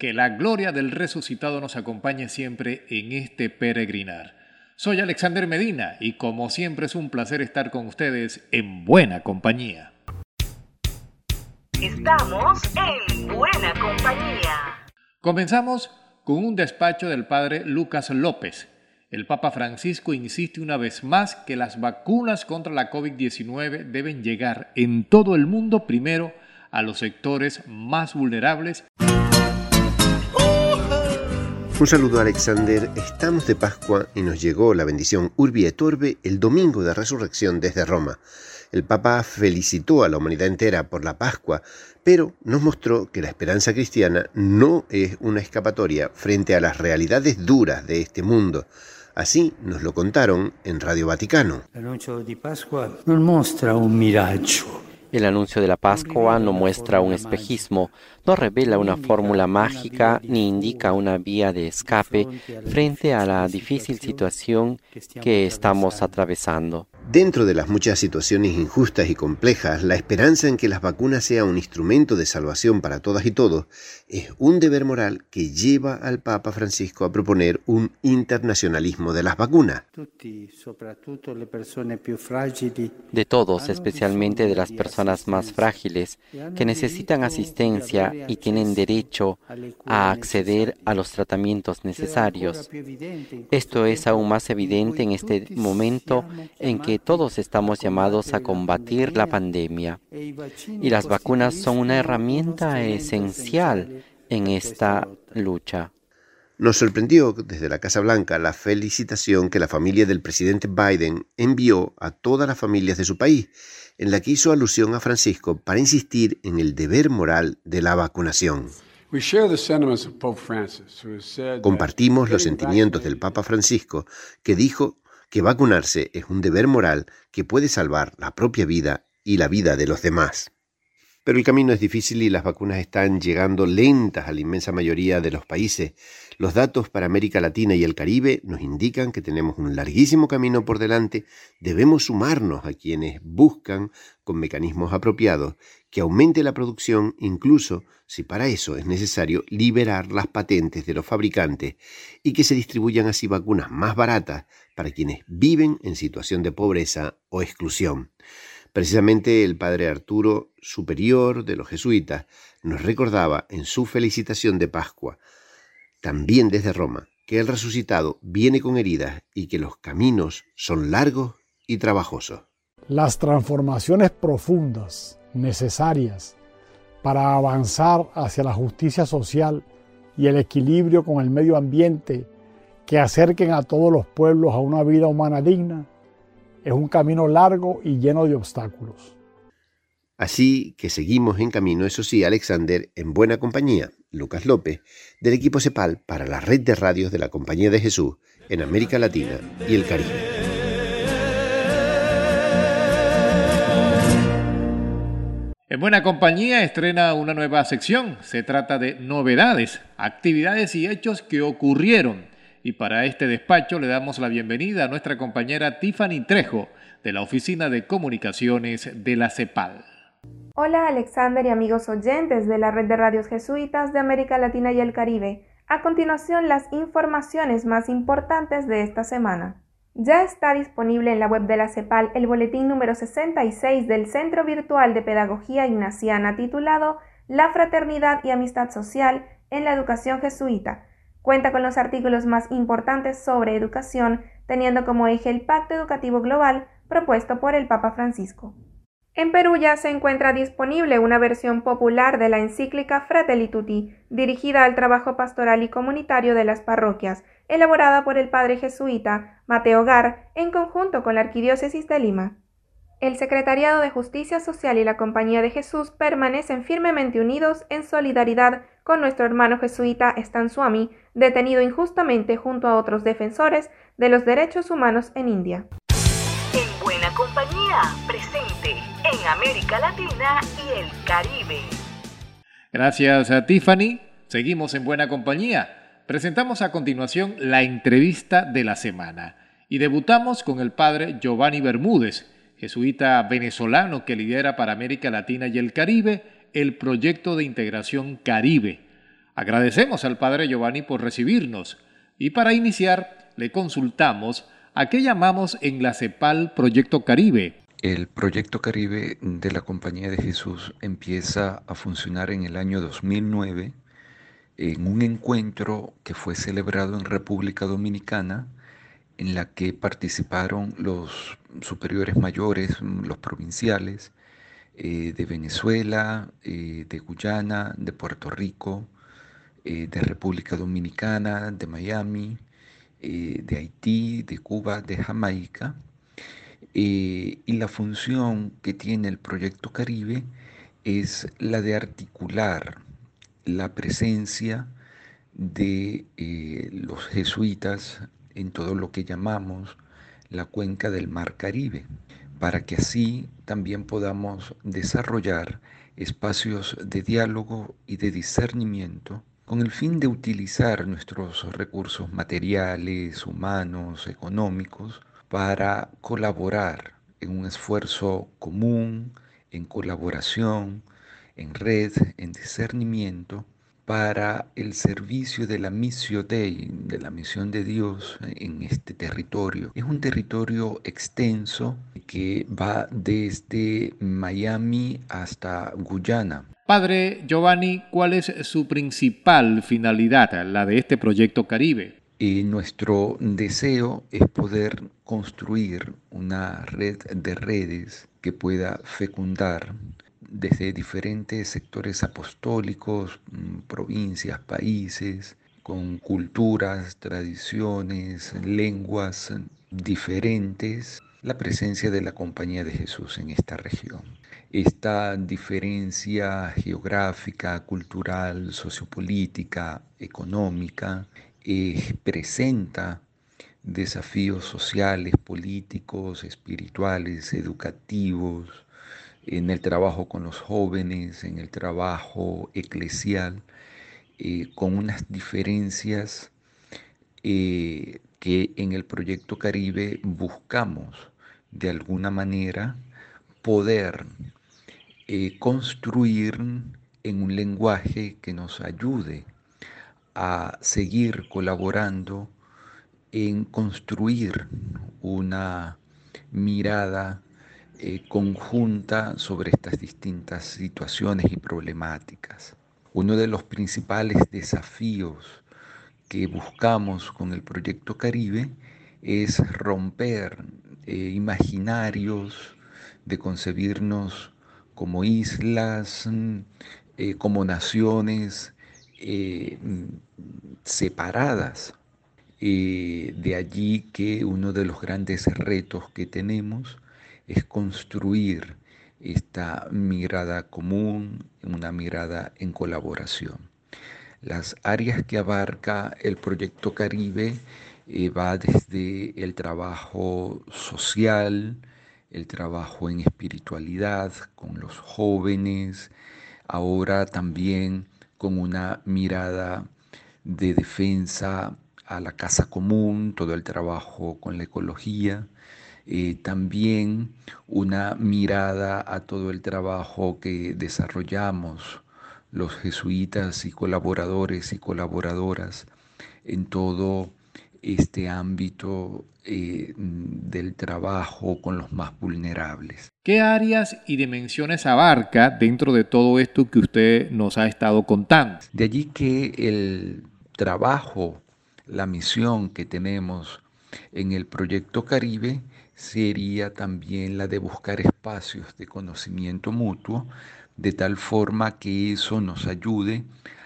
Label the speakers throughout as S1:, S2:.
S1: Que la gloria del resucitado nos acompañe siempre en este peregrinar. Soy Alexander Medina y como siempre es un placer estar con ustedes en buena compañía.
S2: Estamos en buena compañía.
S1: Comenzamos con un despacho del padre Lucas López, el Papa Francisco insiste una vez más que las vacunas contra la COVID-19 deben llegar en todo el mundo primero a los sectores más vulnerables.
S3: Un saludo Alexander, estamos de Pascua y nos llegó la bendición Urbi et Orbe el domingo de resurrección desde Roma. El Papa felicitó a la humanidad entera por la Pascua, pero nos mostró que la esperanza cristiana no es una escapatoria frente a las realidades duras de este mundo. Así nos lo contaron en Radio Vaticano.
S4: El anuncio de Pascua no muestra un miraggio.
S5: El anuncio de la Pascua no muestra un espejismo, no revela una fórmula mágica ni indica una vía de escape frente a la difícil situación que estamos atravesando.
S3: Dentro de las muchas situaciones injustas y complejas, la esperanza en que las vacunas sean un instrumento de salvación para todas y todos es un deber moral que lleva al Papa Francisco a proponer un internacionalismo de las vacunas.
S5: De todos, especialmente de las personas más frágiles, que necesitan asistencia y tienen derecho a acceder a los tratamientos necesarios. Esto es aún más evidente en este momento en que todos estamos llamados a combatir la pandemia y las vacunas son una herramienta esencial en esta lucha.
S3: Nos sorprendió desde la Casa Blanca la felicitación que la familia del presidente Biden envió a todas las familias de su país, en la que hizo alusión a Francisco para insistir en el deber moral de la vacunación. Compartimos los sentimientos del Papa Francisco, que dijo que vacunarse es un deber moral que puede salvar la propia vida y la vida de los demás. Pero el camino es difícil y las vacunas están llegando lentas a la inmensa mayoría de los países. Los datos para América Latina y el Caribe nos indican que tenemos un larguísimo camino por delante. Debemos sumarnos a quienes buscan, con mecanismos apropiados, que aumente la producción, incluso si para eso es necesario liberar las patentes de los fabricantes y que se distribuyan así vacunas más baratas para quienes viven en situación de pobreza o exclusión. Precisamente el padre Arturo, superior de los jesuitas, nos recordaba en su felicitación de Pascua, también desde Roma, que el resucitado viene con heridas y que los caminos son largos y trabajosos.
S6: Las transformaciones profundas, necesarias para avanzar hacia la justicia social y el equilibrio con el medio ambiente que acerquen a todos los pueblos a una vida humana digna, es un camino largo y lleno de obstáculos.
S3: Así que seguimos en camino, eso sí, Alexander, en buena compañía, Lucas López, del equipo CEPAL para la red de radios de la Compañía de Jesús en América Latina y el Caribe.
S1: En Buena Compañía estrena una nueva sección. Se trata de novedades, actividades y hechos que ocurrieron y para este despacho le damos la bienvenida a nuestra compañera Tiffany Trejo de la Oficina de Comunicaciones de la CEPAL.
S7: Hola Alexander y amigos oyentes de la Red de Radios Jesuitas de América Latina y el Caribe. A continuación las informaciones más importantes de esta semana. Ya está disponible en la web de la CEPAL el boletín número 66 del Centro Virtual de Pedagogía Ignaciana titulado La Fraternidad y Amistad Social en la Educación Jesuita, Cuenta con los artículos más importantes sobre educación, teniendo como eje el Pacto Educativo Global propuesto por el Papa Francisco. En Perú ya se encuentra disponible una versión popular de la encíclica Fratelli Tutti, dirigida al trabajo pastoral y comunitario de las parroquias, elaborada por el padre jesuita Mateo Gar en conjunto con la Arquidiócesis de Lima. El Secretariado de Justicia Social y la Compañía de Jesús permanecen firmemente unidos en solidaridad con nuestro hermano jesuita Stan Swami, detenido injustamente junto a otros defensores de los derechos humanos en India.
S2: Compañía, presente en América Latina y el Caribe.
S1: Gracias a Tiffany. Seguimos en buena compañía. Presentamos a continuación la entrevista de la semana y debutamos con el padre Giovanni Bermúdez jesuita venezolano que lidera para América Latina y el Caribe el proyecto de integración Caribe. Agradecemos al Padre Giovanni por recibirnos y para iniciar le consultamos a qué llamamos en la CEPAL Proyecto Caribe.
S8: El Proyecto Caribe de la Compañía de Jesús empieza a funcionar en el año 2009 en un encuentro que fue celebrado en República Dominicana en la que participaron los superiores mayores, los provinciales eh, de Venezuela, eh, de Guyana, de Puerto Rico, eh, de República Dominicana, de Miami, de Haití, de Cuba, de Jamaica. y la función que tiene el proyecto Caribe es la de articular la presencia de los jesuitas en todo lo que llamamos la cuenca del Mar Caribe, para que así también podamos desarrollar espacios de diálogo y de discernimiento con el fin de utilizar nuestros recursos materiales, humanos, económicos, para colaborar en un esfuerzo común, en colaboración, en red, en discernimiento, para el servicio de la misión de la misión de Dios en este territorio. Es un territorio extenso que va desde Miami hasta Guyana.
S1: Padre Giovanni, ¿cuál es su principal finalidad, la de este proyecto Caribe?
S8: Y nuestro deseo es poder construir una red de redes que pueda fecundar desde diferentes sectores apostólicos, mm, provincias, países, con culturas, tradiciones, lenguas diferentes, la presencia de la Compañía de Jesús en esta región. Esta diferencia geográfica, cultural, sociopolítica, económica, presenta desafíos sociales, políticos, espirituales, educativos, en el trabajo con los jóvenes, en el trabajo eclesial, eh, con unas diferencias eh, que en el proyecto Caribe buscamos de alguna manera poder eh, construir en un lenguaje que nos ayude a seguir colaborando en construir una mirada eh, conjunta sobre estas distintas situaciones y problemáticas. Uno de los principales desafíos que buscamos con el proyecto Caribe es romper eh, imaginarios de concebirnos como islas, eh, como naciones separadas. de allí que uno de los grandes retos que tenemos es construir esta mirada común, una mirada en colaboración. Las áreas que abarca el proyecto Caribe eh, va desde el trabajo social, el trabajo en espiritualidad con los jóvenes, ahora también con una mirada de defensa a la casa común, todo el trabajo con la ecología, eh, también una mirada a todo el trabajo que desarrollamos los jesuitas y colaboradores y colaboradoras en todo este ámbito eh, del trabajo con los más vulnerables.
S1: ¿Qué áreas y dimensiones abarca dentro de todo esto que usted nos ha estado contando?
S8: De allí que el trabajo, la misión que tenemos en el proyecto Caribe sería también la de buscar espacios de conocimiento mutuo, de tal forma que eso nos ayude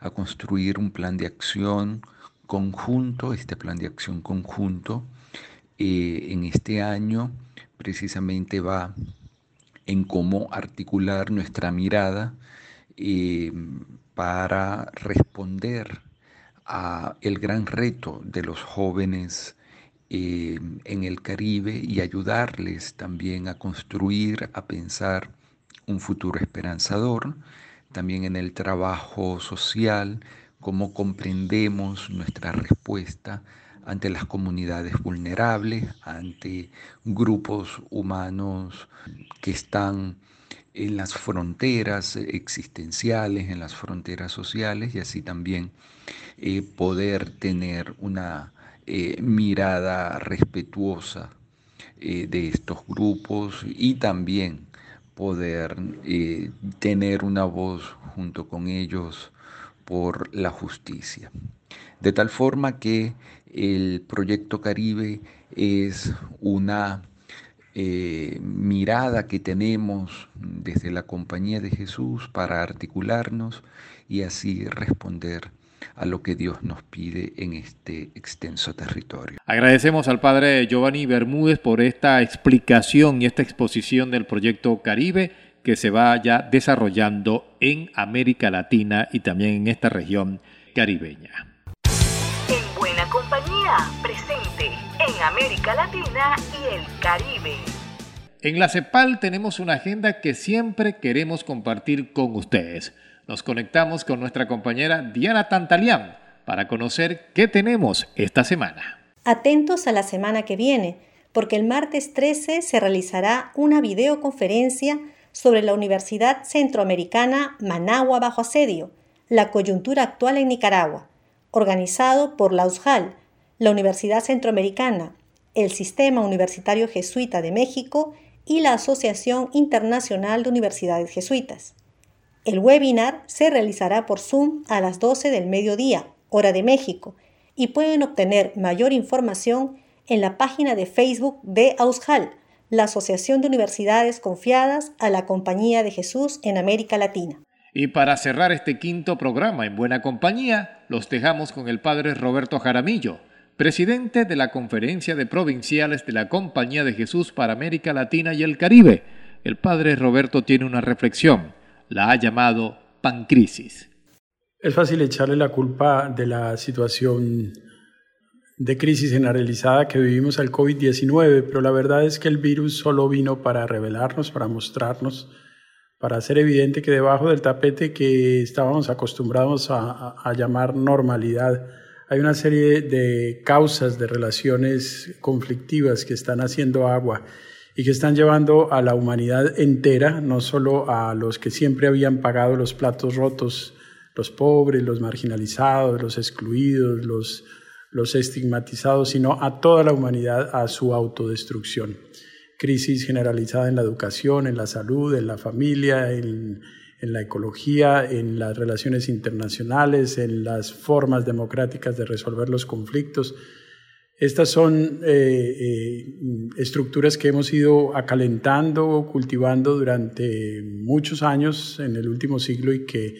S8: a construir un plan de acción conjunto, este plan de acción conjunto eh, en este año precisamente va en cómo articular nuestra mirada eh, para responder a el gran reto de los jóvenes eh, en el Caribe y ayudarles también a construir, a pensar un futuro esperanzador, también en el trabajo social, cómo comprendemos nuestra respuesta ante las comunidades vulnerables, ante grupos humanos que están en las fronteras existenciales, en las fronteras sociales y así también eh, poder tener una eh, mirada respetuosa eh, de estos grupos y también poder tener una voz junto con ellos por la justicia. De tal forma que el proyecto Caribe es una eh, mirada que tenemos desde la compañía de Jesús para articularnos y así responder a lo que Dios nos pide en este extenso territorio.
S1: Agradecemos al padre Giovanni Bermúdez por esta explicación y esta exposición del proyecto Caribe que se va ya desarrollando en América Latina y también en esta región caribeña.
S2: En buena compañía, presente en América Latina y el Caribe.
S1: En la CEPAL tenemos una agenda que siempre queremos compartir con ustedes. Nos conectamos con nuestra compañera Diana Tantalián para conocer qué tenemos esta semana.
S9: Atentos a la semana que viene, porque el martes 13 se realizará una videoconferencia sobre la Universidad Centroamericana Managua bajo asedio, la coyuntura actual en Nicaragua, organizado por la USJAL, la Universidad Centroamericana, el Sistema Universitario Jesuita de México y la Asociación Internacional de Universidades Jesuitas. El webinar se realizará por Zoom a las 12 del mediodía, hora de México, y pueden obtener mayor información en la página de Facebook de AUSJAL, la Asociación de Universidades Confiadas a la Compañía de Jesús en América Latina.
S1: Y para cerrar este quinto programa en buena compañía, los dejamos con el padre Roberto Jaramillo, presidente de la Conferencia de Provinciales de la Compañía de Jesús para América Latina y el Caribe. El padre Roberto tiene una reflexión, la ha llamado pancrisis.
S6: Es fácil echarle la culpa de la situación de crisis generalizada que vivimos al COVID-19, pero la verdad es que el virus solo vino para revelarnos, para mostrarnos para hacer evidente que debajo del tapete que estábamos acostumbrados a, llamar normalidad, hay una serie de causas de relaciones conflictivas que están haciendo agua y que están llevando a la humanidad entera, no solo a los que siempre habían pagado los platos rotos, los pobres, los marginalizados, los excluidos, los, los estigmatizados, sino a toda la humanidad a su autodestrucción crisis generalizada en la educación, en la salud, en la familia, en, la ecología, en las relaciones internacionales, en las formas democráticas de resolver los conflictos. Estas son eh, eh, estructuras que hemos ido acalentando, cultivando durante muchos años en el último siglo y que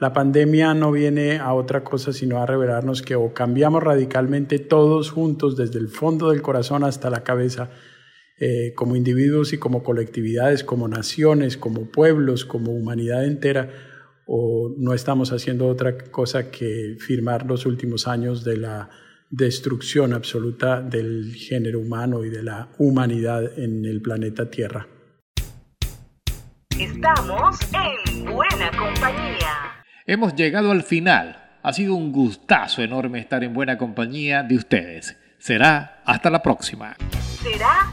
S6: la pandemia no viene a otra cosa sino a revelarnos que o cambiamos radicalmente todos juntos desde el fondo del corazón hasta la cabeza eh, como individuos y como colectividades, como naciones, como pueblos, como humanidad entera, o no estamos haciendo otra cosa que firmar los últimos años de la destrucción absoluta del género humano y de la humanidad en el planeta Tierra.
S2: Estamos en buena compañía.
S1: Hemos llegado al final. Ha sido un gustazo enorme estar en buena compañía de ustedes. Será hasta la próxima.
S2: Será